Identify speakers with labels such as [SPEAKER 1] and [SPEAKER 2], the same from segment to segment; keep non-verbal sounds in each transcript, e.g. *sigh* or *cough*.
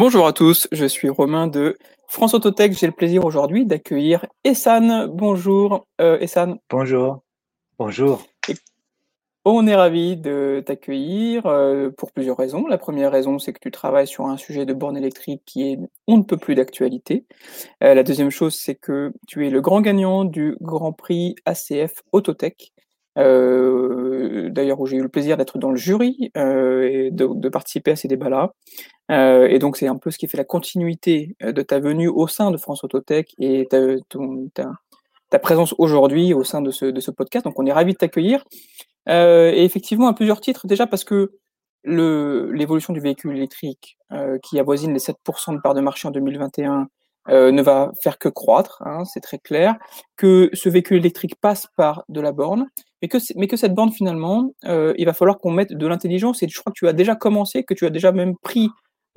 [SPEAKER 1] Bonjour à tous, je suis Romain de France Autotech. J'ai le plaisir aujourd'hui d'accueillir Essan. Bonjour euh, Essan.
[SPEAKER 2] Bonjour. Bonjour.
[SPEAKER 1] On est ravi de t'accueillir euh, pour plusieurs raisons. La première raison, c'est que tu travailles sur un sujet de borne électrique qui est on ne peut plus d'actualité. Euh, la deuxième chose, c'est que tu es le grand gagnant du Grand Prix ACF Autotech. Euh, d'ailleurs, où j'ai eu le plaisir d'être dans le jury et de, participer à ces débats-là. et donc, c'est un peu ce qui fait la continuité de ta venue au sein de France Autotech et ta, ta, présence aujourd'hui au sein de ce, podcast. Donc, on est ravi de t'accueillir. Euh, et effectivement, à plusieurs titres. Déjà parce que l'évolution du véhicule électrique, euh, qui avoisine les 7% de part de marché en 2021, euh, ne va faire que croître, hein, c'est très clair, que ce véhicule électrique passe par de la borne, mais que, mais que cette borne, finalement, euh, il va falloir qu'on mette de l'intelligence, et je crois que tu as déjà commencé, que tu as déjà même pris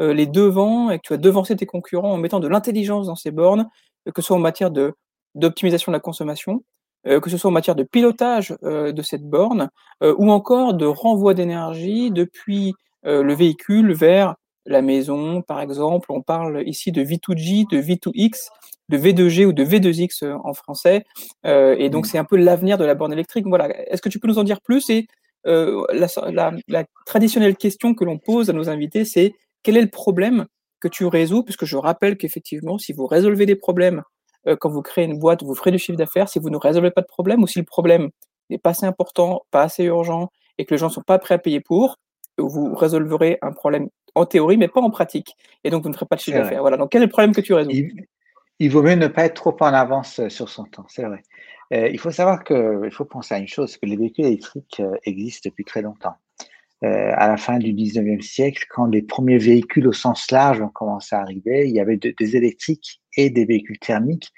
[SPEAKER 1] euh, les devants, et que tu as devancé tes concurrents en mettant de l'intelligence dans ces bornes, que ce soit en matière d'optimisation de la consommation, euh, que ce soit en matière de pilotage euh, de cette borne euh, ou encore de renvoi d'énergie depuis le véhicule vers la maison, par exemple. On parle ici de V2G, de V2X, de V2G ou de V2X en français. et donc, mmh. c'est un peu l'avenir de la borne électrique. Voilà. Est-ce que tu peux nous en dire plus Et la, la, la traditionnelle question que l'on pose à nos invités, c'est quel est le problème que tu résous? Puisque je rappelle qu'effectivement, si vous résolvez des problèmes euh, quand vous créez une boîte, vous ferez du chiffre d'affaires si vous ne résolvez pas de problème ou si le problème n'est pas assez important, pas assez urgent et que les gens ne sont pas prêts à payer pour, vous résolverez un problème en théorie, mais pas en pratique. Et donc, vous ne ferez pas de chiffre d'affaires. Voilà. Donc, quel est le problème que tu résous?
[SPEAKER 2] Il, vaut mieux ne pas être trop en avance euh, sur son temps, c'est vrai. Euh, il faut savoir que, il faut penser à une chose, que les véhicules électriques euh, existent depuis très longtemps. Euh, à la fin du 19e siècle, quand les premiers véhicules au sens large ont commencé à arriver, il y avait de, des électriques et des véhicules thermiques.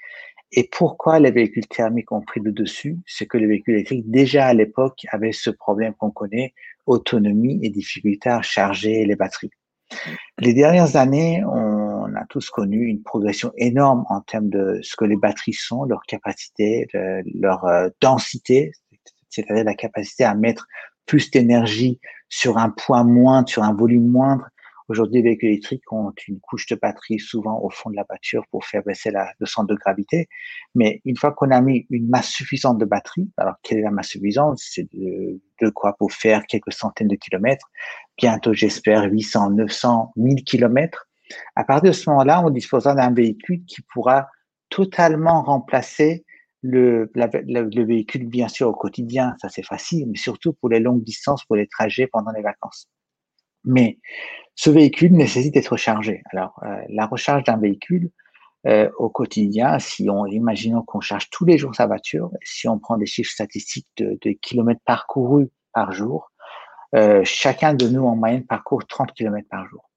[SPEAKER 2] Et pourquoi les véhicules thermiques ont pris le dessus? C'est que les véhicules électriques, déjà à l'époque, avaient ce problème qu'on connaît, autonomie et difficulté à charger les batteries. Les dernières années, on a tous connu une progression énorme en termes de ce que les batteries sont, leur capacité, leur euh, densité, c'est-à-dire la capacité à mettre plus d'énergie sur un poids moindre, sur un volume moindre. Aujourd'hui, les véhicules électriques ont une couche de batterie souvent au fond de la voiture pour faire baisser la, le centre de gravité. Mais une fois qu'on a mis une masse suffisante de batterie, alors quelle est la masse suffisante? C'est de, de, quoi pour faire quelques centaines de kilomètres? Bientôt, j'espère, 800, 900, 1000 kilomètres. À partir de ce moment-là, on disposera d'un véhicule qui pourra totalement remplacer le, le, véhicule, bien sûr, au quotidien, ça c'est facile, mais surtout pour les longues distances, pour les trajets pendant les vacances. Mais ce véhicule nécessite d'être chargé. Alors, euh, la recharge d'un véhicule euh, au quotidien, si on imaginons qu'on charge tous les jours sa voiture, si on prend des chiffres statistiques de, de kilomètres parcourus par jour, euh, chacun de nous en moyenne parcourt 30 kilomètres par jour.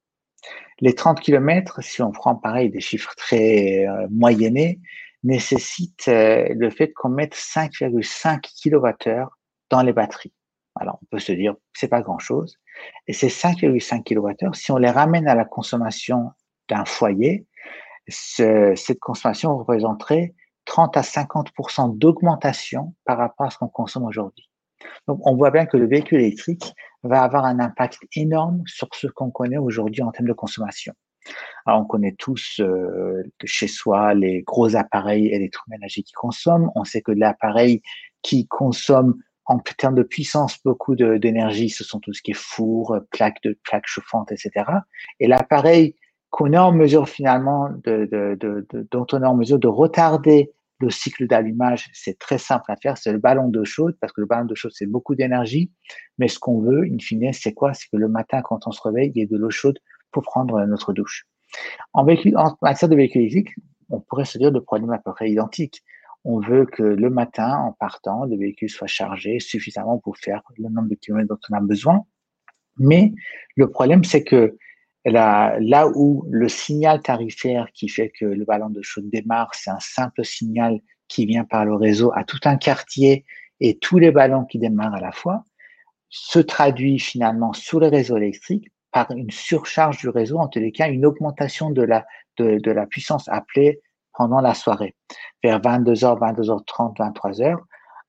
[SPEAKER 2] Les 30 kilomètres, si on prend pareil des chiffres très euh, moyennés, nécessite euh, le fait qu'on mette 5,5 kWh dans les batteries. Alors, on peut se dire, c'est pas grand chose. Et ces 5,5 kWh, si on les ramène à la consommation d'un foyer, ce, cette consommation représenterait 30 à 50% d'augmentation par rapport à ce qu'on consomme aujourd'hui. Donc, on voit bien que le véhicule électrique va avoir un impact énorme sur ce qu'on connaît aujourd'hui en termes de consommation. Alors, on connaît tous euh, chez soi les gros appareils électroménagers qui consomment. On sait que l'appareil qui consomme en termes de puissance beaucoup d'énergie, ce sont tout ce qui est four, plaques de plaques chauffantes, etc. Et l'appareil qu'on est en mesure finalement de, dont on est en mesure de retarder le cycle d'allumage, c'est très simple à faire, c'est le ballon d'eau chaude, parce que le ballon d'eau chaude, c'est beaucoup d'énergie, mais ce qu'on veut, in fine, c'est quoi? C'est que le matin, quand on se réveille, il y ait de l'eau chaude pour prendre notre douche. En, matière de véhicule électrique, on pourrait se dire de problème à peu près identique. On veut que le matin, en partant, le véhicule soit chargé suffisamment pour faire le nombre de kilomètres dont on a besoin. Mais le problème, c'est que là, où le signal tarifaire qui fait que le ballon de chaude démarre, c'est un simple signal qui vient par le réseau à tout un quartier et tous les ballons qui démarrent à la fois, se traduit finalement sur les réseaux électriques par une surcharge du réseau, en tous les cas, une augmentation de la, de la puissance appelée pendant la soirée. Vers 22h, 22h30, 23h,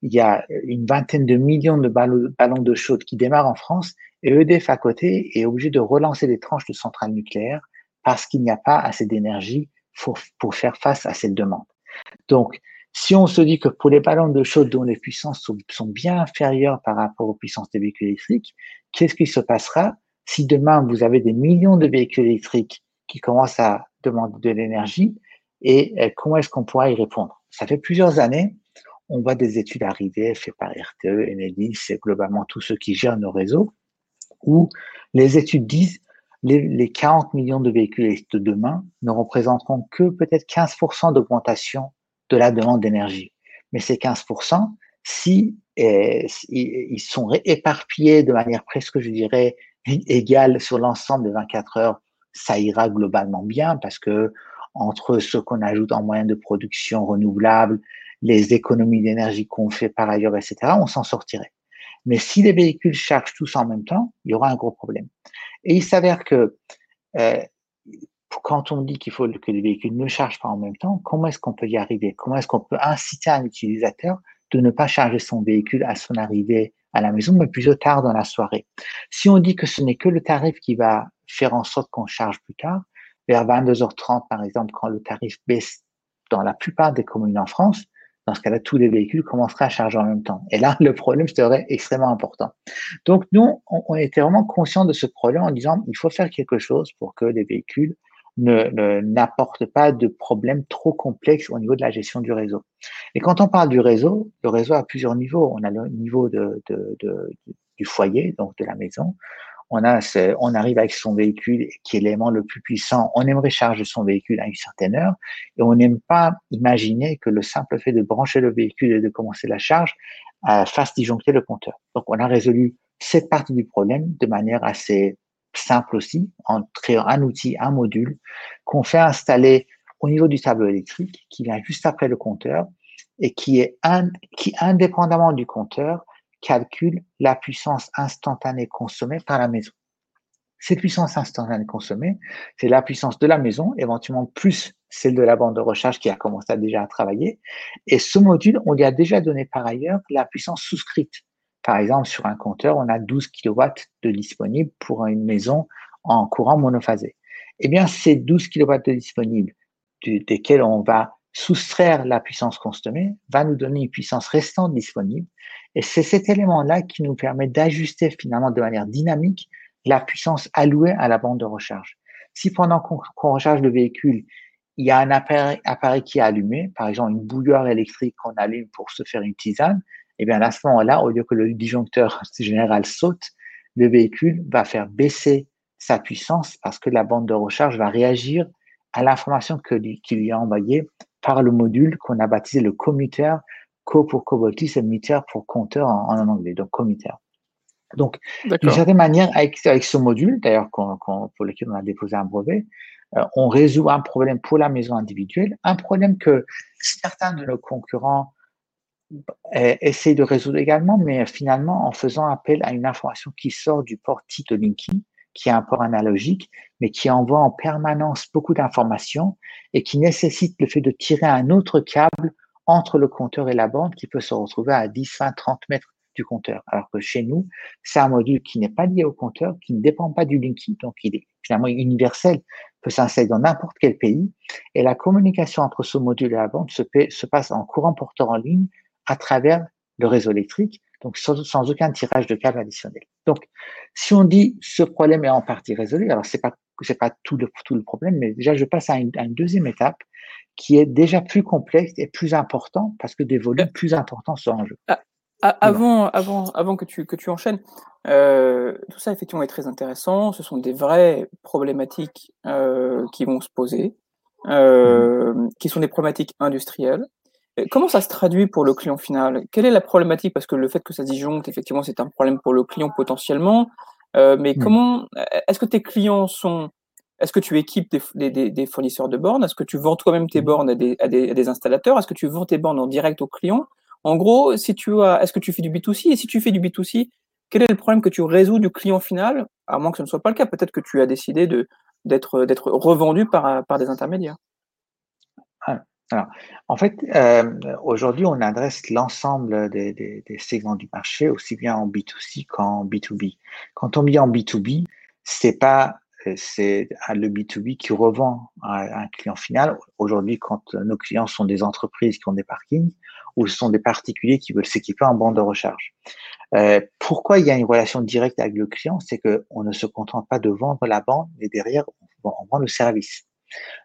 [SPEAKER 2] il y a une vingtaine de millions de ballons de chaude qui démarrent en France et EDF à côté est obligé de relancer des tranches de centrales nucléaires parce qu'il n'y a pas assez d'énergie pour, pour faire face à cette demande. Donc, si on se dit que pour les ballons de chaude dont les puissances sont, bien inférieures par rapport aux puissances des véhicules électriques, qu'est-ce qui se passera si demain vous avez des millions de véhicules électriques qui commencent à demander de l'énergie et euh, comment est-ce qu'on pourra y répondre? Ça fait plusieurs années, on voit des études arriver faites par RTE, Enedis et globalement tous ceux qui gèrent nos réseaux, où les études disent les, les 40 millions de véhicules de demain ne représenteront que peut-être 15% d'augmentation de la demande d'énergie. Mais ces 15%, si, eh, ils sont éparpillés de manière presque, je dirais, égale sur l'ensemble de 24 heures, ça ira globalement bien parce que entre ce qu'on ajoute en moyens de production renouvelable, les économies d'énergie qu'on fait par ailleurs, etc., on s'en sortirait. Mais si les véhicules chargent tous en même temps, il y aura un gros problème. Et il s'avère que euh, quand on dit qu'il faut que les véhicules ne chargent pas en même temps, comment est-ce qu'on peut y arriver? Comment est-ce qu'on peut inciter un utilisateur de ne pas charger son véhicule à son arrivée à la maison, mais plutôt tard dans la soirée? Si on dit que ce n'est que le tarif qui va faire en sorte qu'on charge plus tard, vers 22h30 par exemple, quand le tarif baisse dans la plupart des communes en France, dans ce cas-là, tous les véhicules commenceraient à charger en même temps. Et là, *laughs* le problème serait extrêmement important. Donc, nous, on, était vraiment conscients de ce problème en disant, il faut faire quelque chose pour que les véhicules ne, n'apportent pas de problèmes trop complexes au niveau de la gestion du réseau. Et quand on parle du réseau, le réseau a plusieurs niveaux. On a le niveau du foyer, donc de la maison on, arrive avec son véhicule qui est l'élément le plus puissant, on aimerait charger son véhicule à une certaine heure et on n'aime pas imaginer que le simple fait de brancher le véhicule et de commencer la charge euh, fasse disjoncter le compteur. Donc on a résolu cette partie du problème de manière assez simple aussi, en créant un outil, un module qu'on fait installer au niveau du tableau électrique qui vient juste après le compteur et qui est un, qui indépendamment du compteur calcule la puissance instantanée consommée par la maison. Cette puissance instantanée consommée, c'est la puissance de la maison, éventuellement plus celle de la bande de recharge qui a commencé à déjà à travailler. Et ce module, on lui a déjà donné par ailleurs la puissance souscrite. Par exemple, sur un compteur, on a 12 kW de disponible pour une maison en courant monophasé. Eh bien, ces 12 kW de disponible, desquels on va soustraire la puissance consommée, va nous donner une puissance restante disponible et c'est cet élément-là qui nous permet d'ajuster finalement de manière dynamique la puissance allouée à la bande de recharge. Si pendant qu'on recharge le véhicule, il y a un appareil, qui est allumé, par exemple une bouilloire électrique qu'on allume pour se faire une tisane, et eh bien à ce moment-là, au lieu que le disjoncteur *laughs* général saute, le véhicule va faire baisser sa puissance parce que la bande de recharge va réagir à l'information qu'il lui a envoyée par le module qu'on a baptisé le commuteur Co pour covoltis et meter pour compteur en, anglais, donc commuter. Donc, d'une certaine manière, avec, ce module, d'ailleurs, pour lequel on a déposé un brevet, euh, on résout un problème pour la maison individuelle, un problème que certains de nos concurrents euh, essayent de résoudre également, mais finalement en faisant appel à une information qui sort du port Tito Linky, qui est un port analogique, mais qui envoie en permanence beaucoup d'informations et qui nécessite le fait de tirer un autre câble entre le compteur et la bande qui peut se retrouver à 10, 20, 30 mètres du compteur. Alors que chez nous, c'est un module qui n'est pas lié au compteur, qui ne dépend pas du Linky, donc il est finalement universel, peut s'installer dans n'importe quel pays. Et la communication entre ce module et la bande se, se passe en courant porteur en ligne à travers le réseau électrique, donc sans, sans, aucun tirage de câble additionnel. Donc, si on dit ce problème est en partie résolu, alors c'est pas c'est pas tout le tout le problème, mais déjà je passe à une, à une deuxième étape qui est déjà plus complexe et plus important parce que des volumes euh, plus importants sont en jeu.
[SPEAKER 1] Ah, ah, avant, avant, avant que tu, que tu enchaînes, euh, tout ça effectivement est très intéressant. Ce sont des vraies problématiques euh, qui vont se poser, euh, mmh. qui sont des problématiques industrielles. Comment ça se traduit pour le client final? Quelle est la problématique? Parce que le fait que ça disjoncte, effectivement, c'est un problème pour le client potentiellement. Euh, mais mmh. comment Est-ce que tes clients sont est-ce que tu équipes des, fournisseurs de bornes? Est-ce que tu vends toi-même tes mmh. bornes à des, installateurs? Est-ce que tu vends tes bornes en direct aux clients? En gros, si tu as, est-ce que tu fais du B2C Et si tu fais du B2C, quel est le problème que tu résous du client final? À moins que ce ne soit pas le cas, peut-être que tu as décidé de, d'être, d'être revendu par, par des intermédiaires.
[SPEAKER 2] Ah, alors, en fait, euh, aujourd'hui, on adresse l'ensemble des, segments du marché, aussi bien en B2C qu'en B2B. Quand on dit en B2B, c'est pas c'est le B2B qui revend à un client final. Aujourd'hui, quand nos clients sont des entreprises qui ont des parkings ou ce sont des particuliers qui veulent s'équiper en bande de recharge. Euh, pourquoi il y a une relation directe avec le client? C'est qu'on ne se contente pas de vendre la bande, mais derrière, on, vend le service.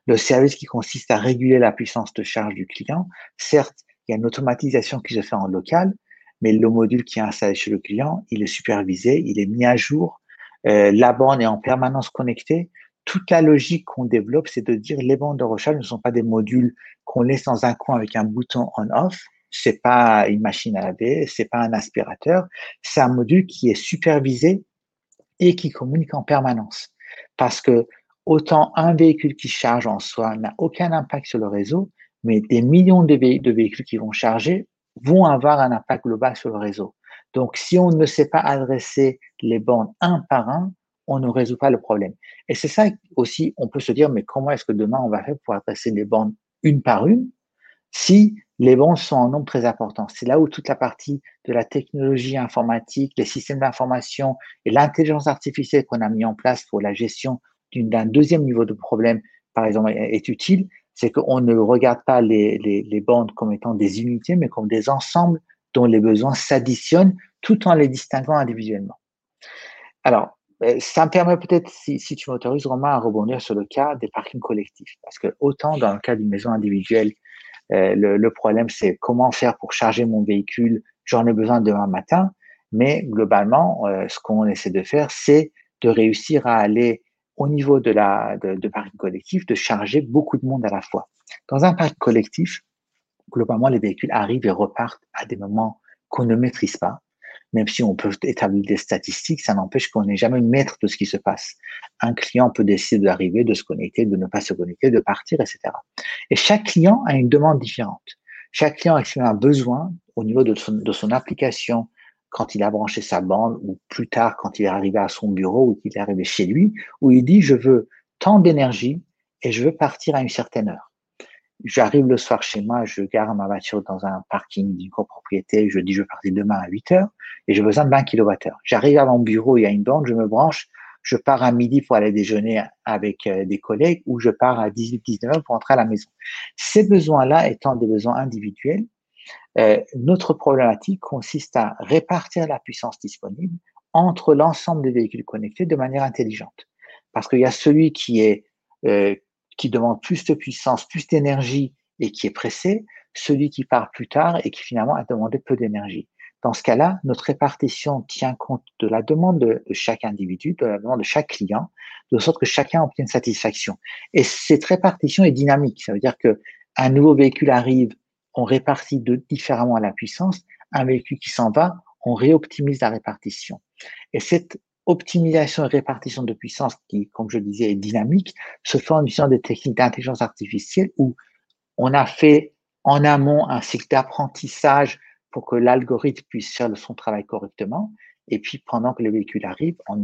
[SPEAKER 2] Le service qui consiste à réguler la puissance de charge du client. Certes, il y a une automatisation qui se fait en local, mais le module qui est installé chez le client, il est supervisé, il est mis à jour, euh, la bande est en permanence connectée. Toute la logique qu'on développe, c'est de dire les bandes de recharge ne sont pas des modules qu'on laisse dans un coin avec un bouton on-off. C'est pas une machine à laver, c'est pas un aspirateur. C'est un module qui est supervisé et qui communique en permanence. Parce que autant un véhicule qui charge en soi n'a aucun impact sur le réseau, mais des millions de, véhicules qui vont charger vont avoir un impact global sur le réseau. Donc, si on ne sait pas adresser les bandes un par un, on ne résout pas le problème. Et c'est ça aussi, on peut se dire, mais comment est-ce que demain on va faire pour adresser les bandes une par une si les bandes sont en nombre très important? C'est là où toute la partie de la technologie informatique, les systèmes d'information et l'intelligence artificielle qu'on a mis en place pour la gestion d'un deuxième niveau de problème, par exemple, est utile. C'est qu'on ne regarde pas les, les, bandes comme étant des unités, mais comme des ensembles dont les besoins s'additionnent tout en les distinguant individuellement. Alors, euh, ça me permet peut-être, si, tu m'autorises, Romain, à rebondir sur le cas des parkings collectifs. Parce que autant dans le cas d'une maison individuelle, euh, le, problème, c'est comment faire pour charger mon véhicule, j'en ai besoin demain matin, mais globalement, euh, ce qu'on essaie de faire, c'est de réussir à aller au niveau de la de, de collectif, de charger beaucoup de monde à la fois. Dans un parking collectif, globalement, les véhicules arrivent et repartent à des moments qu'on ne maîtrise pas. Même si on peut établir des statistiques, ça n'empêche qu'on n'est jamais maître de ce qui se passe. Un client peut décider d'arriver, de se connecter, de ne pas se connecter, de partir, etc. Et chaque client a une demande différente. Chaque client exprime un besoin au niveau de son, de son application quand il a branché sa bande ou plus tard quand il est arrivé à son bureau ou qu'il est arrivé chez lui, où il dit je veux tant d'énergie et je veux partir à une certaine heure. J'arrive le soir chez moi, je gare ma voiture dans un parking d'une copropriété, je dis je vais partir demain à 8 heures et j'ai besoin de 20 kWh. J'arrive à mon bureau, il y a une bande, je me branche, je pars à midi pour aller déjeuner avec euh, des collègues ou je pars à 18-19 heures pour rentrer à la maison. Ces besoins-là étant des besoins individuels, euh, notre problématique consiste à répartir la puissance disponible entre l'ensemble des véhicules connectés de manière intelligente. Parce qu'il y a celui qui est euh, qui demande plus de puissance, plus d'énergie et qui est pressé, celui qui part plus tard et qui finalement a demandé peu d'énergie. Dans ce cas-là, notre répartition tient compte de la demande de, chaque individu, de la demande de chaque client, de sorte que chacun obtienne satisfaction. Et cette répartition est dynamique. Ça veut dire que un nouveau véhicule arrive, on répartit différemment la puissance. Un véhicule qui s'en va, on réoptimise la répartition. Et cette optimisation et répartition de puissance qui, comme je disais, est dynamique, se fait en utilisant des techniques d'intelligence artificielle où on a fait en amont un cycle d'apprentissage pour que l'algorithme puisse faire son travail correctement. Et puis, pendant que le véhicule arrive, en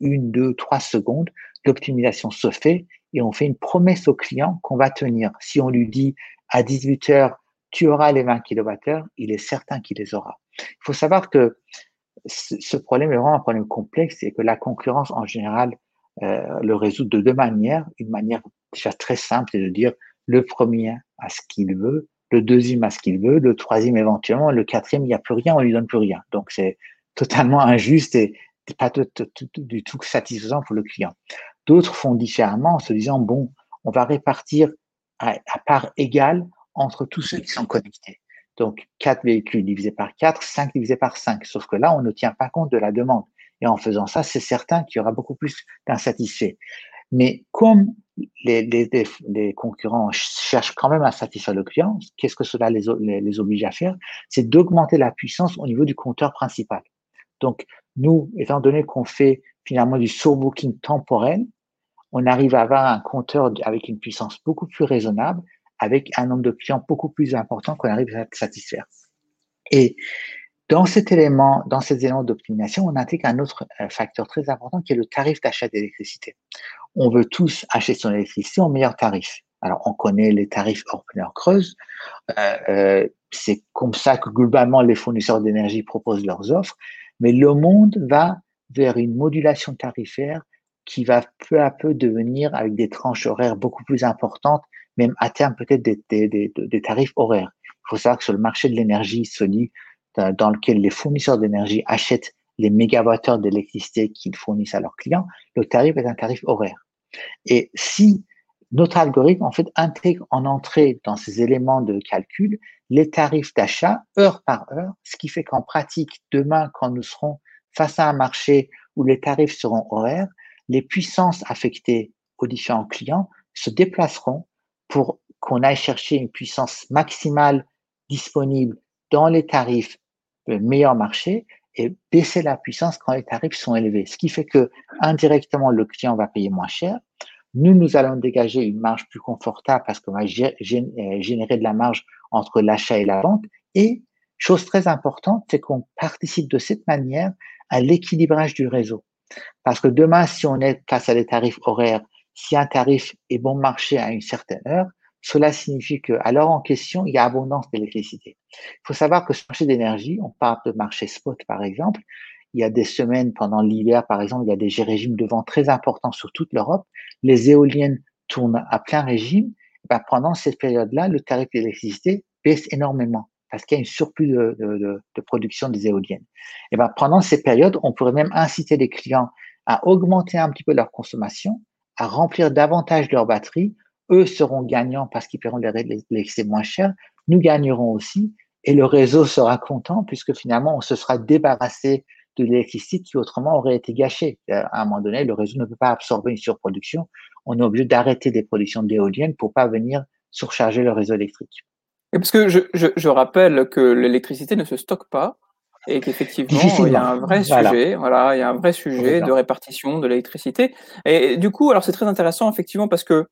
[SPEAKER 2] une, deux, trois secondes, l'optimisation se fait et on fait une promesse au client qu'on va tenir. Si on lui dit à 18 heures, tu auras les 20 kWh, il est certain qu'il les aura. Il faut savoir que ce problème est vraiment un problème complexe et que la concurrence, en général, euh, le résout de deux manières. Une manière déjà très simple, c'est de dire le premier a ce qu'il veut, le deuxième a ce qu'il veut, le troisième éventuellement, le quatrième, il n'y a plus rien, on lui donne plus rien. Donc, c'est totalement injuste et pas du tout satisfaisant pour le client. D'autres font différemment en se disant, bon, on va répartir à, à part égale entre tous ceux qui sont connectés. Donc, 4 véhicules divisé par 4, 5 divisé par 5. Sauf que là, on ne tient pas compte de la demande. Et en faisant ça, c'est certain qu'il y aura beaucoup plus d'insatisfaits. Mais comme les, concurrents cherchent quand même à satisfaire le client, qu'est-ce que cela les, les, oblige à faire? C'est d'augmenter la puissance au niveau du compteur principal. Donc, nous, étant donné qu'on fait finalement du booking temporel, on arrive à avoir un compteur avec une puissance beaucoup plus raisonnable avec un nombre de clients beaucoup plus important qu'on arrive à satisfaire. Et dans cet élément, dans ces éléments d'optimisation, on intègre un autre euh, facteur très important qui est le tarif d'achat d'électricité. On veut tous acheter son électricité au meilleur tarif. Alors, on connaît les tarifs hors creuse. Euh, euh, c'est comme ça que globalement les fournisseurs d'énergie proposent leurs offres. Mais le monde va vers une modulation tarifaire qui va peu à peu devenir avec des tranches horaires beaucoup plus importantes, même à terme peut-être des, des, des, tarifs horaires. Il faut savoir que sur le marché de l'énergie solide, dans lequel les fournisseurs d'énergie achètent les mégawattheures d'électricité qu'ils fournissent à leurs clients, le tarif est un tarif horaire. Et si notre algorithme, en fait, intègre en entrée dans ces éléments de calcul les tarifs d'achat heure par heure, ce qui fait qu'en pratique, demain, quand nous serons face à un marché où les tarifs seront horaires, les puissances affectées aux différents clients se déplaceront pour qu'on aille chercher une puissance maximale disponible dans les tarifs meilleur marché et baisser la puissance quand les tarifs sont élevés. Ce qui fait que indirectement, le client va payer moins cher. Nous, nous allons dégager une marge plus confortable parce qu'on va euh, générer de la marge entre l'achat et la vente. Et chose très importante, c'est qu'on participe de cette manière à l'équilibrage du réseau. Parce que demain, si on est face à des tarifs horaires, si un tarif est bon marché à une certaine heure, cela signifie qu'à l'heure en question, il y a abondance d'électricité. Il faut savoir que ce marché d'énergie, on parle de marché spot par exemple, il y a des semaines pendant l'hiver, par exemple, il y a des régimes de vent très importants sur toute l'Europe. Les éoliennes tournent à plein régime. Ben, pendant cette période-là, le tarif d'électricité baisse énormément parce qu'il y a une surplus de, production des éoliennes. Et ben, pendant ces périodes, on pourrait même inciter les clients à augmenter un petit peu leur consommation, à remplir davantage leur batterie. Eux seront gagnants parce qu'ils paieront l'excès moins cher. Nous gagnerons aussi et le réseau sera content puisque finalement, on se sera débarrassé de l'électricité qui autrement aurait été gâchée. À un moment donné, le réseau ne peut pas absorber une surproduction. On est obligé d'arrêter des productions d'éoliennes pour pas venir surcharger le réseau électrique.
[SPEAKER 1] Et parce que je rappelle que l'électricité ne se stocke pas et qu'effectivement il y a un vrai sujet, voilà, il y a un vrai sujet de répartition de l'électricité. Et du coup, alors c'est très intéressant effectivement parce que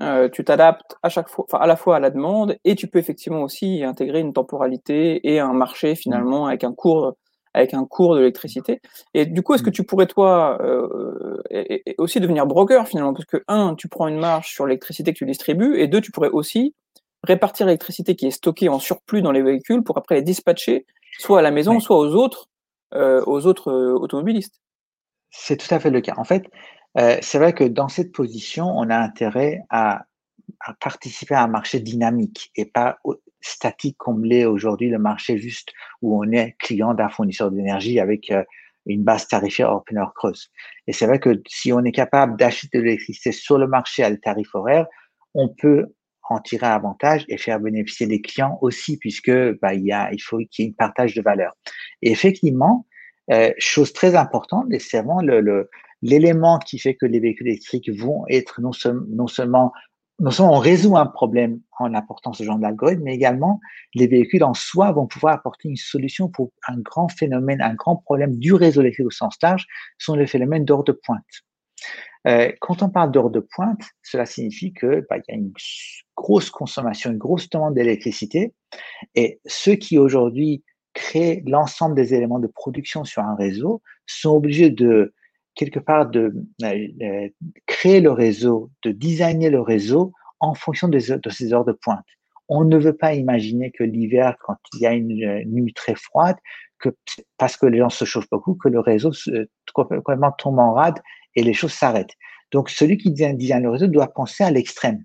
[SPEAKER 1] euh, tu t'adaptes à chaque fois, enfin à la fois à la demande et tu peux effectivement aussi intégrer une temporalité et un marché finalement avec un cours avec un cours de l'électricité. Et du coup, est-ce que tu pourrais toi euh, aussi devenir broker finalement? Parce que un, tu prends une marge sur l'électricité que tu distribues et deux, tu pourrais aussi répartir l'électricité qui est stockée en surplus dans les véhicules pour après les dispatcher soit à la maison, soit aux autres, euh, aux autres euh, automobilistes.
[SPEAKER 2] C'est tout à fait le cas. En fait, euh, c'est vrai que dans cette position, on a intérêt à, à, participer à un marché dynamique et pas statique comme l'est aujourd'hui le marché juste où on est client d'un fournisseur d'énergie avec euh, une base tarifaire hors pleine creuse. Et c'est vrai que si on est capable d'acheter de l'électricité sur le marché à des tarifs horaires, on peut en tirer avantage et faire bénéficier les clients aussi, puisque bah, il, faut qu'il y ait une partage de valeur. Et effectivement, euh, chose très importante, c'est vraiment l'élément qui fait que les véhicules électriques vont être non, non seulement non seulement on résout un problème en apportant ce genre d'algorithme, mais également les véhicules en soi vont pouvoir apporter une solution pour un grand phénomène, un grand problème du réseau électrique au sens large, sont les phénomènes d'ordre de pointe. Euh, quand on parle d'heure de pointe, cela signifie que bah, il y a une grosse consommation, une grosse demande d'électricité, et ceux qui aujourd'hui créent l'ensemble des éléments de production sur un réseau sont obligés de quelque part de euh, euh, créer le réseau, de designer le réseau en fonction de ces heures de pointe. On ne veut pas imaginer que l'hiver, quand il y a une nuit très froide, que parce que les gens se chauffent beaucoup, que le réseau se, complètement tombe en rade et les choses s'arrêtent. Donc, celui qui design le réseau doit penser à l'extrême.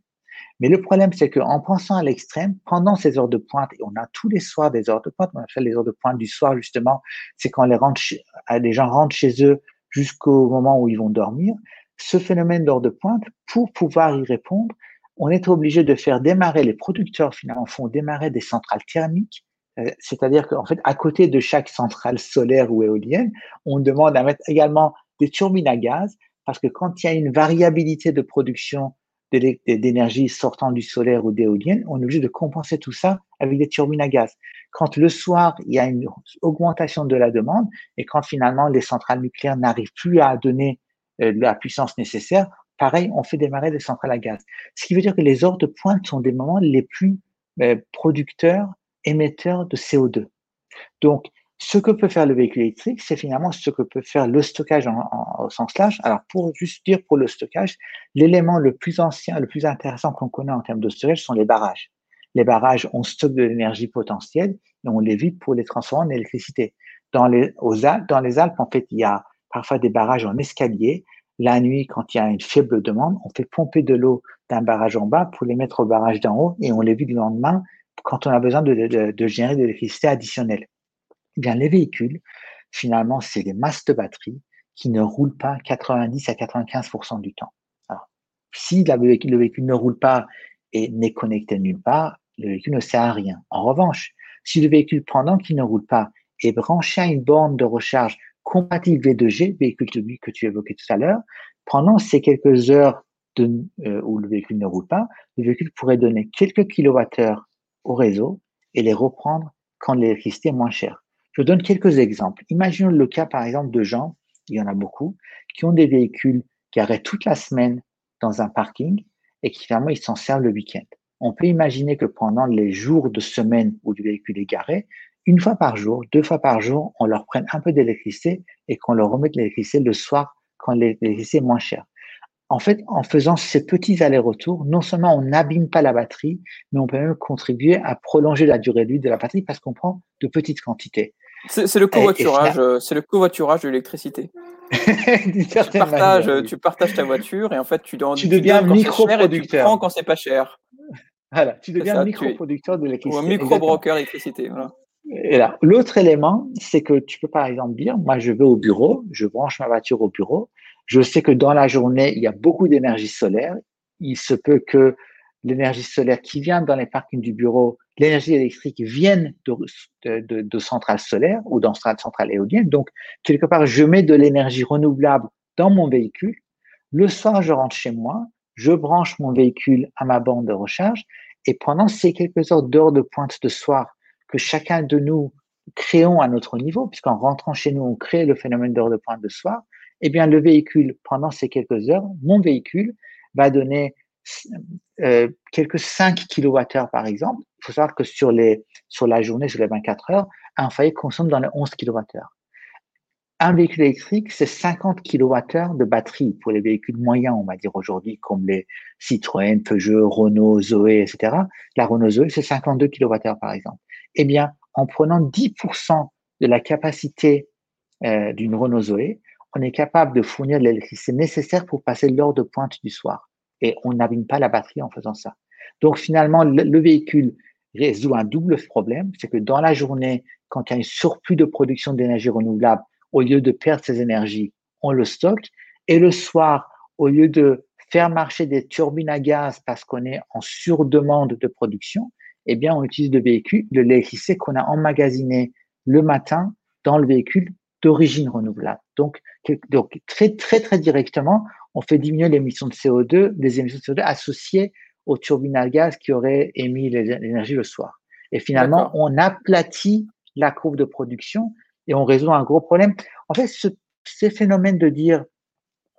[SPEAKER 2] Mais le problème, c'est qu'en pensant à l'extrême, pendant ces heures de pointe, et on a tous les soirs des heures de pointe, on fait les heures de pointe du soir, justement, c'est quand les, euh, les gens rentrent chez eux jusqu'au moment où ils vont dormir. Ce phénomène d'heures de pointe, pour pouvoir y répondre, on est obligé de faire démarrer, les producteurs finalement font démarrer des centrales thermiques, euh, c'est-à-dire qu'en fait, à côté de chaque centrale solaire ou éolienne, on demande à mettre également des turbines à gaz, parce que quand il y a une variabilité de production d'énergie sortant du solaire ou d'éolienne, on est obligé de compenser tout ça avec des turbines à gaz. Quand le soir, il y a une augmentation de la demande et quand finalement les centrales nucléaires n'arrivent plus à donner euh, la puissance nécessaire, pareil, on fait démarrer des centrales à gaz. Ce qui veut dire que les heures de pointe sont des moments les plus euh, producteurs, émetteurs de CO2. Donc, ce que peut faire le véhicule électrique, c'est finalement ce que peut faire le stockage en, au sens large. Alors, pour juste dire pour le stockage, l'élément le plus ancien, le plus intéressant qu'on connaît en termes de stockage sont les barrages. Les barrages, on stocke de l'énergie potentielle et on les vide pour les transformer en électricité. Dans les, Alpes, en fait, il y a parfois des barrages en escalier la nuit, quand il y a une faible demande, on fait pomper de l'eau d'un barrage en bas pour les mettre au barrage d'en haut et on les vide le lendemain quand on a besoin de générer de l'électricité additionnelle. Eh bien, les véhicules, finalement, c'est des masses de batterie qui ne roulent pas 90 à 95% du temps. Alors, si le véhicule ne roule pas et n'est connecté nulle part, le véhicule ne sert à rien. En revanche, si le véhicule pendant qu'il ne roule pas est branché à une borne de recharge compatible V2G, véhicule que tu évoquais tout à l'heure, pendant ces quelques heures euh, où le véhicule ne roule pas, le véhicule pourrait donner quelques kilowattheures au réseau et les reprendre quand l'électricité est moins chère. Je donne quelques exemples. Imaginons le cas, par exemple, de gens, il y en a beaucoup, qui ont des véhicules qui arrêtent toute la semaine dans un parking et qui finalement ils s'en servent le week-end. On peut imaginer que pendant les jours de semaine où le véhicule est garé, une fois par jour, deux fois par jour, on leur prenne un peu d'électricité et qu'on leur remette l'électricité le soir quand l'électricité est moins chère. En fait, en faisant ces petits allers-retours, non seulement on n'abîme pas la batterie, mais on peut même contribuer à prolonger la durée de vie de la batterie parce qu'on prend de petites quantités.
[SPEAKER 1] C'est le covoiturage, c'est le covoiturage de l'électricité. *laughs* tu, partages, tu partages ta voiture et en fait tu,
[SPEAKER 2] tu deviens micro-producteur.
[SPEAKER 1] Tu prends quand c'est pas cher. *laughs*
[SPEAKER 2] Voilà, tu deviens micro-producteur de l'électricité.
[SPEAKER 1] Ou un micro-broker d'électricité. Voilà.
[SPEAKER 2] Et là, l'autre élément, c'est que tu peux par exemple dire, moi je vais au bureau, je branche ma voiture au bureau, je sais que dans la journée, il y a beaucoup d'énergie solaire. Il se peut que l'énergie solaire qui vient dans les parkings du bureau, l'énergie électrique vienne de, de, centrales solaires ou dans centrales éoliennes. Donc, quelque part, je mets de l'énergie renouvelable dans mon véhicule. Le soir, je rentre chez moi, je branche mon véhicule à ma bande de recharge et pendant ces quelques heures d'heures de pointe de soir que chacun de nous créons à notre niveau, puisqu'en rentrant chez nous, on crée le phénomène d'heure de pointe de soir, eh bien, le véhicule, pendant ces quelques heures, mon véhicule va donner euh, quelques 5 kWh par exemple. Il faut savoir que sur, les, sur la journée, sur les 24 heures, un foyer consomme dans les 11 kWh. Un véhicule électrique, c'est 50 kWh de batterie pour les véhicules moyens, on va dire aujourd'hui, comme les Citroën, Peugeot, Renault, Zoé, etc. La Renault Zoé, c'est 52 kWh par exemple. Eh bien, en prenant 10% de la capacité euh, d'une Renault Zoé, on est capable de fournir l'électricité nécessaire pour passer l'heure de pointe du soir. Et on n'abîme pas la batterie en faisant ça. Donc finalement, le, véhicule résout un double problème, c'est que dans la journée, quand il y a un surplus de production d'énergie renouvelable, au lieu de perdre ces énergies, on le stocke. Et le soir, au lieu de faire marcher des turbines à gaz parce qu'on est en surdemande de production, eh bien, on utilise le véhicule, de l'électricité qu'on a emmagasiné le matin dans le véhicule d'origine renouvelable. Donc, donc, très, très directement, on fait diminuer l'émission de CO2, les émissions de CO2 associées aux turbines à gaz qui auraient émis l'énergie le soir. Et finalement, on aplatit la courbe de production et on résout un gros problème. En fait, ce, ces phénomènes de dire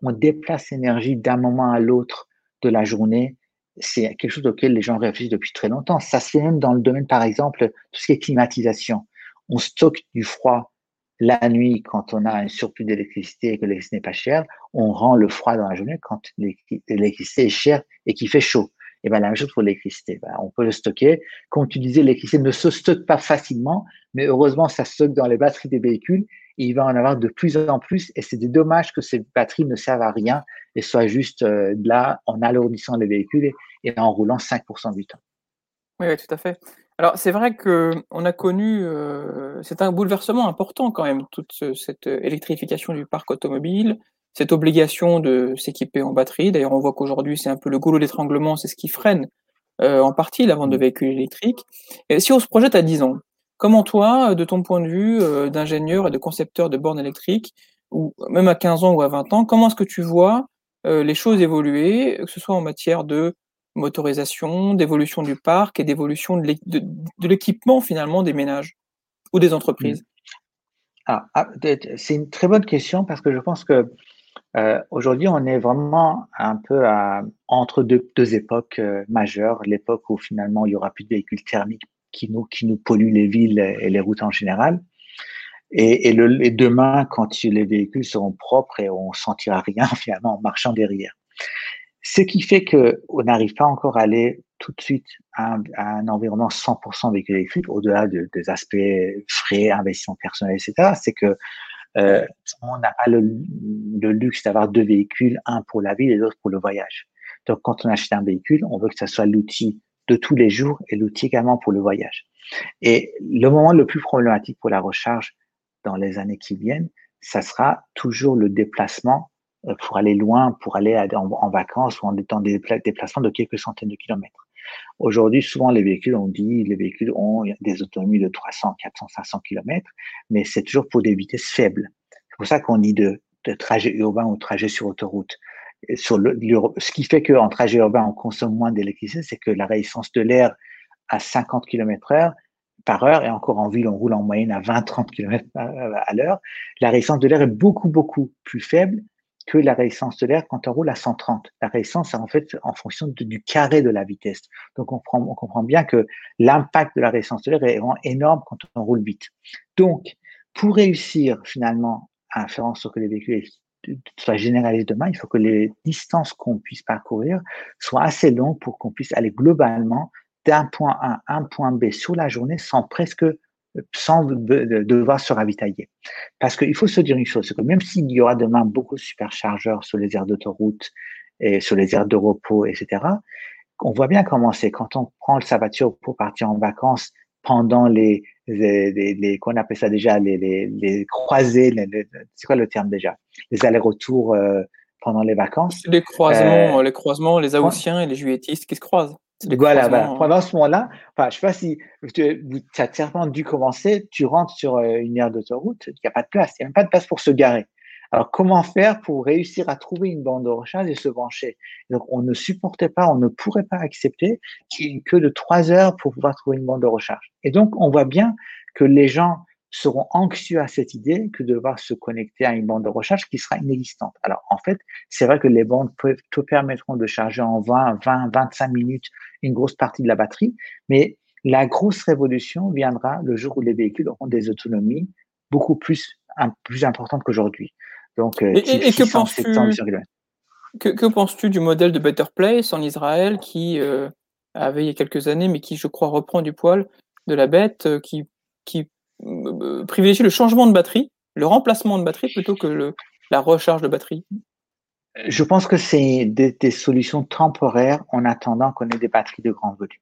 [SPEAKER 2] on déplace l'énergie d'un moment à l'autre de la journée, c'est quelque chose auquel les gens réfléchissent depuis très longtemps. Ça se fait même dans le domaine, par exemple, tout ce qui est climatisation. On stocke du froid la nuit, quand on a un surplus d'électricité et que l'électricité n'est pas chère, on rend le froid dans la journée quand l'électricité est chère et qu'il fait chaud. Et ben la même chose pour l'électricité. Ben, on peut le stocker. Comme tu disais, l'électricité ne se stocke pas facilement, mais heureusement, ça stocke dans les batteries des véhicules. Et il va en avoir de plus en plus. Et c'est dommage que ces batteries ne servent à rien et soient juste euh, là en alourdissant les véhicules et, en roulant 5% du temps.
[SPEAKER 1] Oui, oui, tout à fait. Alors c'est vrai qu'on a connu, euh, c'est un bouleversement important quand même, toute cette électrification du parc automobile, cette obligation de s'équiper en batterie. D'ailleurs, on voit qu'aujourd'hui, c'est un peu le goulot d'étranglement, c'est ce qui freine euh, en partie la vente de mmh. véhicules électriques. Et si on se projette à 10 ans, comment toi, de ton point de vue euh, d'ingénieur et de concepteur de bornes électriques, ou même à 15 ans ou à 20 ans, comment est-ce que tu vois les choses évoluer, que ce soit en matière de motorisation, d'évolution du parc et d'évolution de l'équipement finalement des ménages ou des entreprises mmh.
[SPEAKER 2] ah, ah, C'est une très bonne question parce que je pense que euh, aujourd'hui on est vraiment un peu entre deux, deux époques euh, majeures. L'époque où finalement il y aura plus de véhicules thermiques qui nous, qui nous polluent les villes et les routes en général. Et, et, le, et demain, quand les véhicules seront propres et on sentira rien *laughs* finalement en marchant derrière. Ce qui fait qu'on n'arrive pas encore à aller tout de suite à un, environnement 100% véhicule électrique, au-delà de, des aspects frais, investissement personnel, etc. C'est que Euh, on n'a pas le, luxe d'avoir deux véhicules, un pour la ville et l'autre pour le voyage. Donc, quand on achète un véhicule, on veut que ça soit l'outil de tous les jours et l'outil également pour le voyage. Et le moment le plus problématique pour la recharge dans les années qui viennent, ça sera toujours le déplacement pour aller loin, pour aller en, vacances ou en dans des déplacements de quelques centaines de kilomètres. Aujourd'hui, souvent, les véhicules, on dit, les véhicules ont des autonomies de 300, 400, 500 kilomètres, mais c'est toujours pour des vitesses faibles. C'est pour ça qu'on dit de, de trajet urbain ou trajet sur autoroute. ce qui fait qu'en trajet urbain, on consomme moins d'électricité, c'est que la résistance de l'air à 50 km heure par heure, et encore en ville, on roule en moyenne à 20-30 km à l'heure, la résistance de l'air est beaucoup, beaucoup plus faible que la résistance de l'air quand on roule à 130. La résistance, c'est en fait en fonction du carré de la vitesse. Donc, on, comprend bien que l'impact de la résistance de l'air est vraiment énorme quand on roule vite. Donc, pour réussir finalement à faire en sorte que les véhicules soient généralisés demain, il faut que les distances qu'on puisse parcourir soient assez longues pour qu'on puisse aller globalement d'un point A à un point B sur la journée sans presque sans devoir se ravitailler. Parce qu'il faut se dire une chose, c'est que même s'il y aura demain beaucoup de superchargeurs sur les aires d'autoroute et sur les aires de repos, etc., on voit bien comment c'est quand on prend sa voiture pour partir en vacances pendant les, les, les, qu'on appelle ça déjà, les, les, les croisés, c'est quoi le terme déjà? Les allers-retours euh, pendant les vacances.
[SPEAKER 1] Les croisements, euh, les croisements, les Haussiens et les Juilletistes qui se croisent.
[SPEAKER 2] Voilà, voilà. Hein. Pendant ce moment-là, enfin, je sais pas si tu as certainement dû commencer, tu rentres sur euh, une aire d'autoroute, il n'y a pas de place, il n'y a même pas de place pour se garer. Alors, comment faire pour réussir à trouver une bande de recharge et se brancher? Donc, on ne supportait pas, on ne pourrait pas accepter qu'il n'y ait que de trois heures pour pouvoir trouver une bande de recharge. Et donc, on voit bien que les gens seront anxieux à cette idée que de devoir se connecter à une bande de recharge qui sera inexistante. Alors, en fait, c'est vrai que les bandes peuvent, te permettront de charger en 20, 20, 25 minutes une grosse partie de la batterie, mais la grosse révolution viendra le jour où les véhicules auront des autonomies beaucoup plus, plus importantes qu'aujourd'hui.
[SPEAKER 1] Donc, euh, et, que penses-tu que, penses-tu du modèle de Better Place en Israël qui euh, avait il y a quelques années, mais qui, je crois, reprend du poil de la bête, euh, qui, qui privilégie le changement de batterie, le remplacement de batterie plutôt que le, la recharge de batterie
[SPEAKER 2] Je pense que c'est des, solutions temporaires en attendant qu'on ait des batteries de grand volume.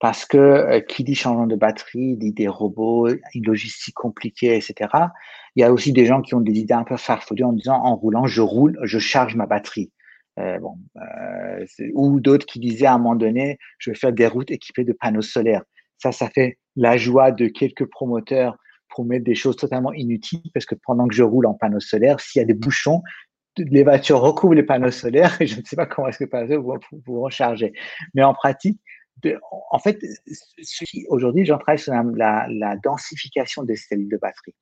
[SPEAKER 2] Parce que euh, qui dit changement de batterie dit des robots, une logistique compliquée, etc. Il y a aussi des gens qui ont des idées un peu farfelues en disant en roulant, je roule, je charge ma batterie. Euh, bon, euh, ou d'autres qui disaient à un moment donné, je vais faire des routes équipées de panneaux solaires. Ça, ça fait la joie de quelques promoteurs pour mettre des choses totalement inutiles parce que pendant que je roule en panneau solaire, s'il y a des bouchons, les voitures recouvrent les panneaux solaires *laughs* et je ne sais pas comment est-ce que panneaux solaires vont vous recharger. Mais en pratique, en fait, aujourd'hui, j'en travaille sur la, densification des cellules de batterie.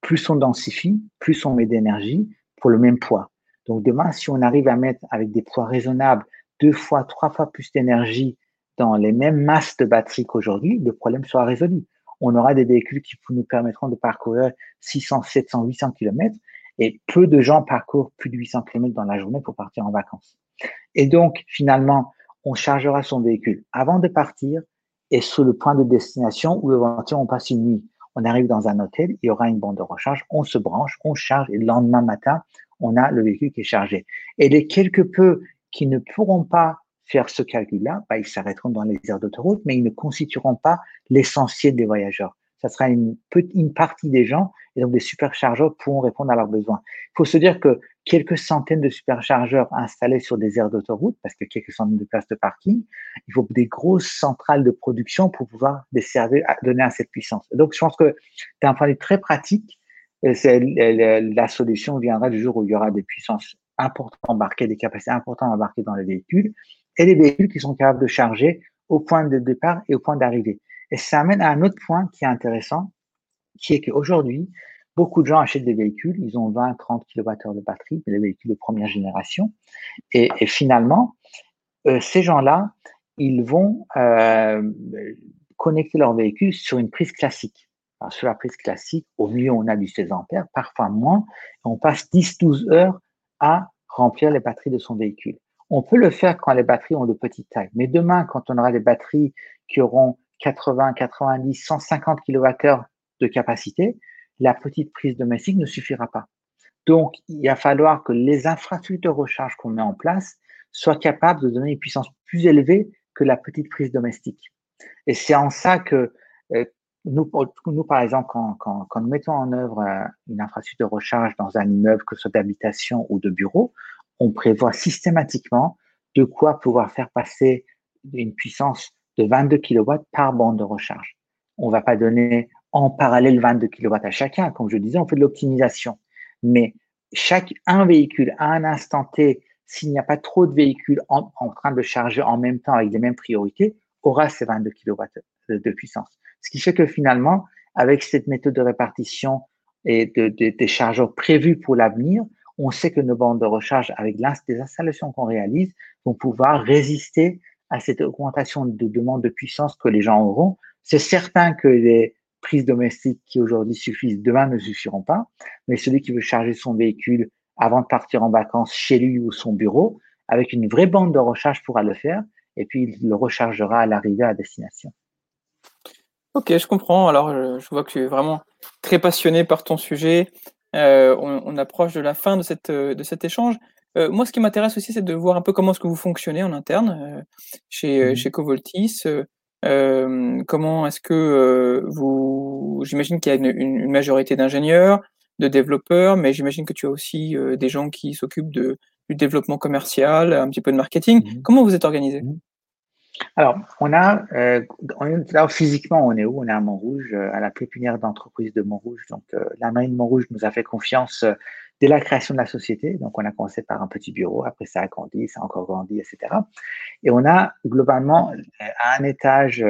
[SPEAKER 2] Plus on densifie, plus on met d'énergie pour le même poids. Donc demain, si on arrive à mettre avec des poids raisonnables deux fois, trois fois plus d'énergie dans les mêmes masses de batterie qu'aujourd'hui, le problème sera résolu. On aura des véhicules qui nous permettront de parcourir 600, 700, 800 km et peu de gens parcourent plus de 800 km dans la journée pour partir en vacances. Et donc, finalement, on chargera son véhicule avant de partir et sur le point de destination où éventuellement on passe une nuit. On arrive dans un hôtel, il y aura une bande de recharge, on se branche, on charge et le lendemain matin, on a le véhicule qui est chargé. Et les quelque peu qui ne pourront pas faire ce calcul-là, bah, ils s'arrêteront dans les aires d'autoroute, mais ils ne constitueront pas l'essentiel des voyageurs. Ça sera une, partie des gens, et donc des superchargeurs pourront répondre à leurs besoins. Il faut se dire que quelques centaines de superchargeurs installés sur des aires d'autoroute, parce que quelques centaines de places de parking, il faut des grosses centrales de production pour pouvoir desservir, donner à cette puissance. Donc, je pense que d'un point de vue très pratique, euh, la solution viendra du jour où il y aura des puissances importantes embarquées, des capacités importantes embarquées dans les véhicules, et les véhicules qui sont capables de charger au point de départ et au point d'arrivée. Et ça amène à un autre point qui est intéressant, qui est qu'aujourd'hui, beaucoup de gens achètent des véhicules, ils ont 20, 30 kWh de batterie, des véhicules de première génération, et, finalement, euh, ces gens-là, ils vont euh, connecter leur véhicule sur une prise classique. Alors, sur la prise classique, au mieux, on a du 16 ampères, parfois moins, et on passe 10-12 heures à remplir les batteries de son véhicule. On peut le faire quand les batteries ont de petites tailles. Mais demain, quand on aura des batteries qui auront 80, 90, 150 kWh de capacité, la petite prise domestique ne suffira pas. Donc, il va falloir que les infrastructures de recharge qu'on met en place soient capables de donner une puissance plus élevée que la petite prise domestique. Et c'est en ça que euh, nous, par exemple, quand, quand, quand, nous mettons en œuvre euh, une infrastructure de recharge dans un immeuble, que ce soit d'habitation ou de bureau, on prévoit systématiquement de quoi pouvoir faire passer une puissance de 22 kW par bande de recharge. On va pas donner en parallèle 22 kW à chacun. Comme je disais, on fait de l'optimisation. Mais chaque un véhicule à un instant T, s'il n'y a pas trop de véhicules en, train de charger en même temps avec les mêmes priorités, aura ces 22 kW de, puissance. Ce qui fait que finalement, avec cette méthode de répartition et de, des chargeurs prévus pour l'avenir, on sait que nos bandes de recharge, avec les installations qu'on réalise, vont pouvoir résister à cette augmentation de demande de puissance que les gens auront. C'est certain que les prises domestiques qui aujourd'hui suffisent, demain ne suffiront pas, mais celui qui veut charger son véhicule avant de partir en vacances chez lui ou son bureau, avec une vraie bande de recharge pourra le faire, et puis il le rechargera à l'arrivée à destination.
[SPEAKER 1] Ok, je comprends. Alors, je vois que tu es vraiment très passionné par ton sujet. Euh, on, approche de la fin de, cette, de cet échange. Euh, moi, ce qui m'intéresse aussi, c'est de voir un peu comment est-ce que vous fonctionnez en interne euh, chez, mmh chez Covoltis. comment est-ce que vous... J'imagine qu'il y a une, majorité d'ingénieurs, de développeurs, mais j'imagine que tu as aussi des gens qui s'occupent de, du développement commercial, un petit peu de marketing. Mmh comment vous êtes organisé? Mmh
[SPEAKER 2] alors, on a, euh, là, physiquement, on est où? On est à Montrouge, euh, à la pépinière d'entreprise de Montrouge. Donc, euh, la marine de Montrouge nous a fait confiance euh, dès la création de la société. Donc, on a commencé par un petit bureau, après ça a grandi, ça a encore grandi, etc. Et on a globalement, à un étage,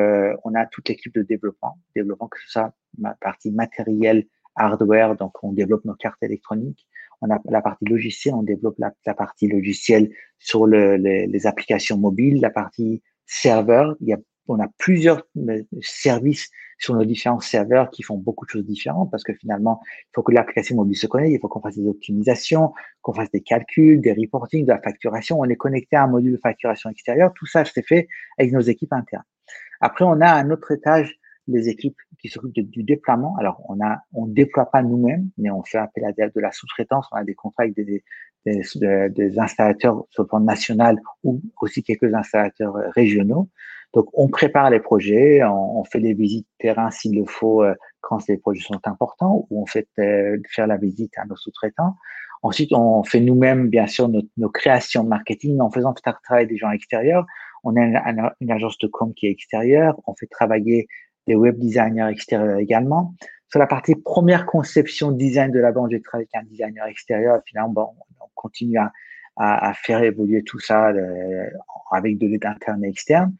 [SPEAKER 2] on a toute l'équipe de développement, développement que ce soit ma partie matérielle, hardware, donc on développe nos cartes électroniques. On a la partie logicielle, on développe la, partie logicielle sur le, les, les applications mobiles, la partie serveurs. On a plusieurs euh, services sur nos différents serveurs qui font beaucoup de choses différentes parce que finalement, il faut que l'application mobile se connecte, il faut qu'on fasse des optimisations, qu'on fasse des calculs, des reporting, de la facturation. On est connecté à un module de facturation extérieure. Tout ça, c'est fait avec nos équipes internes. Après, on a un autre étage les équipes qui s'occupent du déploiement. Alors, on a, on déploie pas nous-mêmes, mais on fait appel à de la sous-traitance. On a des contrats avec des, des, des, installateurs sur le plan national ou aussi quelques installateurs euh, régionaux. Donc, on prépare les projets, on, fait les visites terrain s'il le faut euh, quand les projets sont importants, ou on fait euh, faire la visite à nos sous-traitants. Ensuite, on fait nous-mêmes, bien sûr, nos, nos créations marketing en faisant travailler des gens extérieurs. On a une, une, agence de com qui est extérieure. On fait travailler des web designers extérieurs également. Sur la partie première conception design de la banque, j'ai travaillé avec un designer extérieur. Finalement, bon, on continue à, faire évoluer tout ça euh, avec de l'aide interne et externe.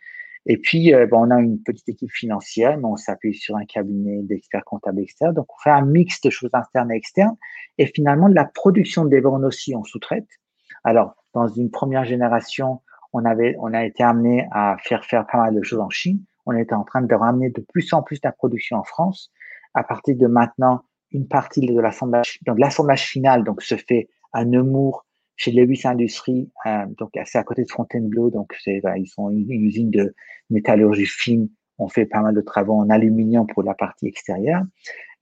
[SPEAKER 2] Et puis, euh, bon, on a une petite équipe financière, mais on s'appuie sur un cabinet d'experts comptables externes. Donc, on fait un mix de choses internes et externes. Et finalement, la production des bornes aussi, on sous-traite. Alors, dans une première génération, on avait, on a été amené à faire faire pas mal de choses en Chine on est en train de ramener de plus en plus la production en France. À partir de maintenant, une partie de l'assemblage, donc l'assemblage final, donc se fait à Nemours chez Lewis Industries, euh, donc c'est à côté de Fontainebleau, donc c'est ils sont une, usine de métallurgie fine. On fait pas mal de travaux en aluminium pour la partie extérieure.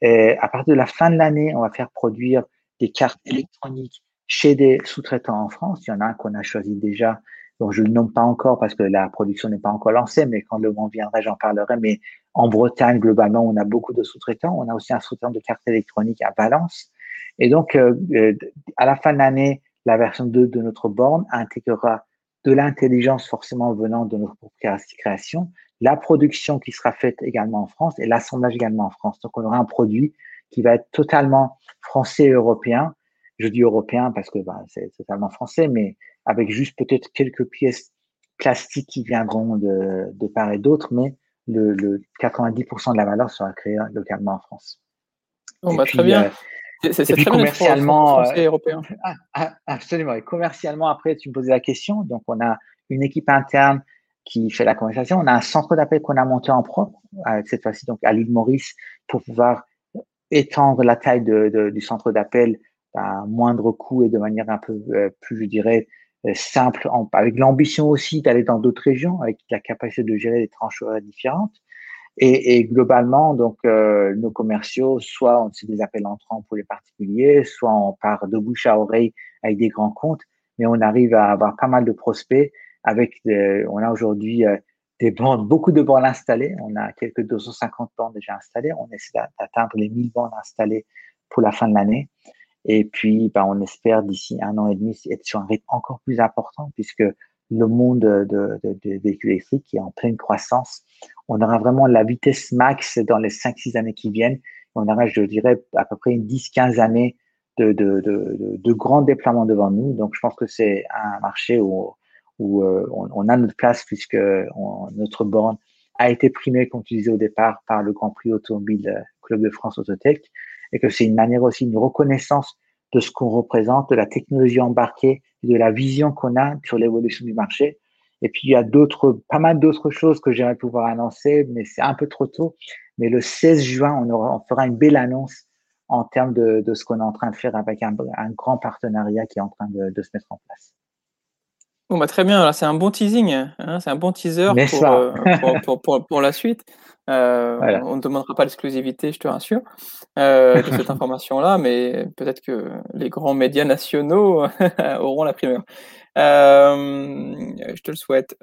[SPEAKER 2] À partir de la fin de l'année, on va faire produire des cartes électroniques chez des sous-traitants en France. Il y en a un qu'on a choisi déjà, donc, je ne nomme pas encore parce que la production n'est pas encore lancée, mais quand le moment viendra, j'en parlerai. Mais en Bretagne, globalement, on a beaucoup de sous-traitants. On a aussi un sous-traitant de cartes électroniques à Valence. Et donc, euh, euh, à la fin de l'année, la version 2 de notre borne intégrera de l'intelligence forcément venant de notre création, la production qui sera faite également en France et l'assemblage également en France. Donc, on aura un produit qui va être totalement français et européen. Je dis européen parce que bah, c'est totalement français, mais avec juste peut-être quelques pièces plastiques qui viendront de, de part et d'autre, mais le, le 90% de la valeur sera créée localement en France.
[SPEAKER 1] Bon, bah, très bien.
[SPEAKER 2] Euh, c'est très commercialement, bien européen. *laughs* Ah, ah, absolument. Et commercialement, après, tu me posais la question. Donc, on a une équipe interne qui fait la conversation. On a un centre d'appel qu'on a monté en propre, avec cette fois-ci donc à l'île Maurice, pour pouvoir étendre la taille de, de, du centre d'appel à moindre coût et de manière un peu euh, plus, je dirais, euh, simple, avec l'ambition aussi d'aller dans d'autres régions, avec la capacité de gérer des tranches différentes. Et, globalement, donc, euh, nos commerciaux, soit on fait des appels entrants pour les particuliers, soit on part de bouche à oreille avec des grands comptes, mais on arrive à avoir pas mal de prospects avec, on a aujourd'hui euh, des bandes, beaucoup de bandes installées. On a quelques 250 bandes déjà installées. On essaie d'atteindre les 1000 bandes installées pour la fin de l'année. Et puis, ben, on espère d'ici un an et demi être sur un rythme encore plus important puisque le monde de, véhicules électriques est en pleine croissance. On aura vraiment la vitesse max dans les 5-6 années qui viennent. On aura, je dirais, à peu près 10-15 années de, de, de, grands déploiements devant nous. Donc, je pense que c'est un marché où, où euh, on, a notre place puisque notre borne a été primée, comme tu disais au départ, par le Grand Prix automobile euh, Club de France Autotech et que c'est une manière aussi, une reconnaissance de ce qu'on représente, de la technologie embarquée, de la vision qu'on a sur l'évolution du marché. Et puis, il y a d'autres, pas mal d'autres choses que j'aimerais pouvoir annoncer, mais c'est un peu trop tôt. Mais le 16 juin, on, fera une belle annonce en termes de, de ce qu'on est en train de faire avec un, grand partenariat qui est en train de se mettre en place.
[SPEAKER 1] Bon, bah, très bien, c'est un bon teasing, hein, c'est un bon teaser pour, euh, *laughs* pour, pour, pour, la suite. Euh, on ne demandera pas l'exclusivité, je te rassure, euh, de cette *laughs* information-là, mais peut-être que les grands médias nationaux *laughs* auront la primeur. je te le souhaite.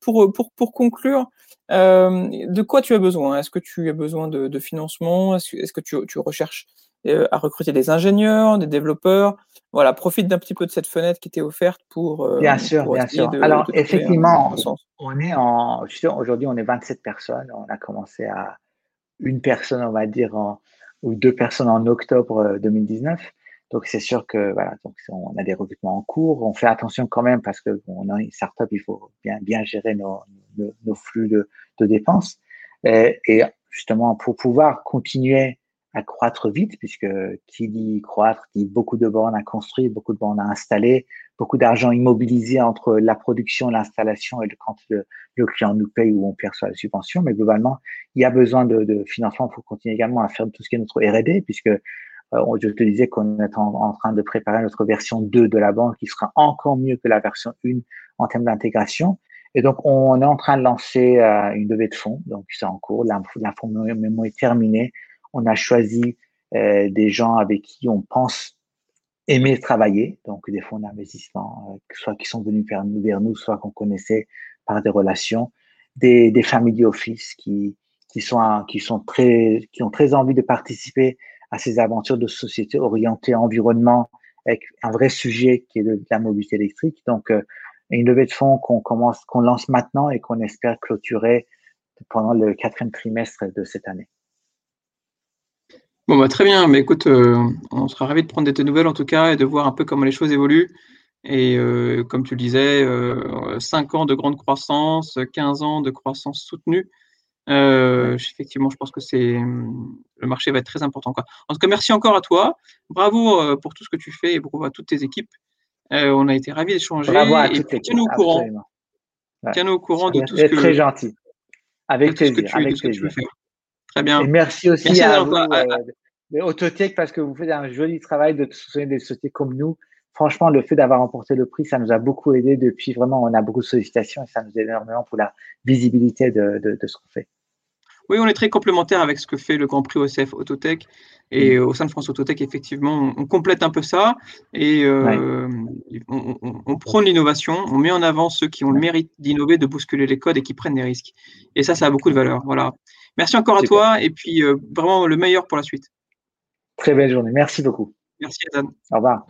[SPEAKER 1] Pour, pour, pour conclure, de quoi tu as besoin? Est-ce que tu as besoin de, de financement? Est-ce est que tu, tu recherches à recruter des ingénieurs, des développeurs. Voilà, profite d'un petit peu de cette fenêtre qui t'est offerte pour.
[SPEAKER 2] Euh, bien sûr, bien sûr. Alors, effectivement, on est en. Aujourd'hui, on est 27 personnes. On a commencé à une personne, on va dire, ou deux personnes en octobre 2019. Euh, donc, c'est sûr que voilà, donc on a des recrutements en cours. On fait attention quand même parce que on a une startup, il faut bien, bien gérer nos, nos, flux de, de dépenses. Et, et, justement, pour pouvoir continuer à croître vite, puisque qui dit croître dit beaucoup de bornes à construire, beaucoup de bornes à installer, beaucoup d'argent immobilisé entre la production, l'installation et quand le, client nous paye ou on perçoit la subvention. Mais globalement, il y a besoin de, de financement pour continuer également à faire tout ce qui est notre R&D, puisque euh, je te disais qu'on est en, train de préparer notre version 2 de la banque qui sera encore mieux que la version 1 en termes d'intégration. Et donc, on est en train de lancer euh, une levée de fonds, donc c'est en cours. Mémo est terminée on a choisi euh, des gens avec qui on pense aimer travailler, donc des fonds d'investissement, euh, soit qui sont venus vers nous, soit qu'on connaissait par des relations, des, des family office qui, qui, sont, qui, sont très, qui ont très envie de participer à ces aventures de société orientées environnement avec un vrai sujet qui est de, la mobilité électrique. Donc, euh, une levée de fonds qu'on commence, qu'on lance maintenant et qu'on espère clôturer pendant le quatrième trimestre de cette année.
[SPEAKER 1] Bon, bah, très bien. Mais écoute, euh, on sera ravis de prendre des tes nouvelles en tout cas et de voir un peu comment les choses évoluent. Et euh, comme tu le disais, euh, 5 ans de grande croissance, 15 ans de croissance soutenue. Euh, effectivement, je pense que c'est le marché va être très important. Quoi. En tout cas, merci encore à toi. Bravo pour tout ce que tu fais et bravo à toutes tes équipes. on a été ravis d'échanger.
[SPEAKER 2] Bravo à toutes et
[SPEAKER 1] tiens-nous au courant. Tiens-nous au courant de tout ce que.
[SPEAKER 2] Très gentil. Avec plaisir. Avec plaisir.
[SPEAKER 1] Très bien.
[SPEAKER 2] Et merci aussi à, vous, euh, Autotech, parce que vous faites un joli travail de soutenir des sociétés comme nous. Franchement, le fait d'avoir remporté le prix, ça nous a beaucoup aidé depuis vraiment, on a beaucoup de sollicitations et ça nous aide énormément pour la visibilité de, de, de ce qu'on fait.
[SPEAKER 1] Oui, on est très complémentaire avec ce que fait le Grand Prix OCF Autotech. Et mm. au sein de France Autotech, effectivement, on, complète un peu ça et euh, on, on, on, prône l'innovation, on met en avant ceux qui ont le mérite d'innover, de bousculer les codes et qui prennent des risques. Et ça, ça a beaucoup de valeur. Voilà. Merci encore à toi et puis euh, vraiment le meilleur pour la suite.
[SPEAKER 2] Très belle journée. Merci beaucoup.
[SPEAKER 1] Merci, Adam.
[SPEAKER 2] Au revoir.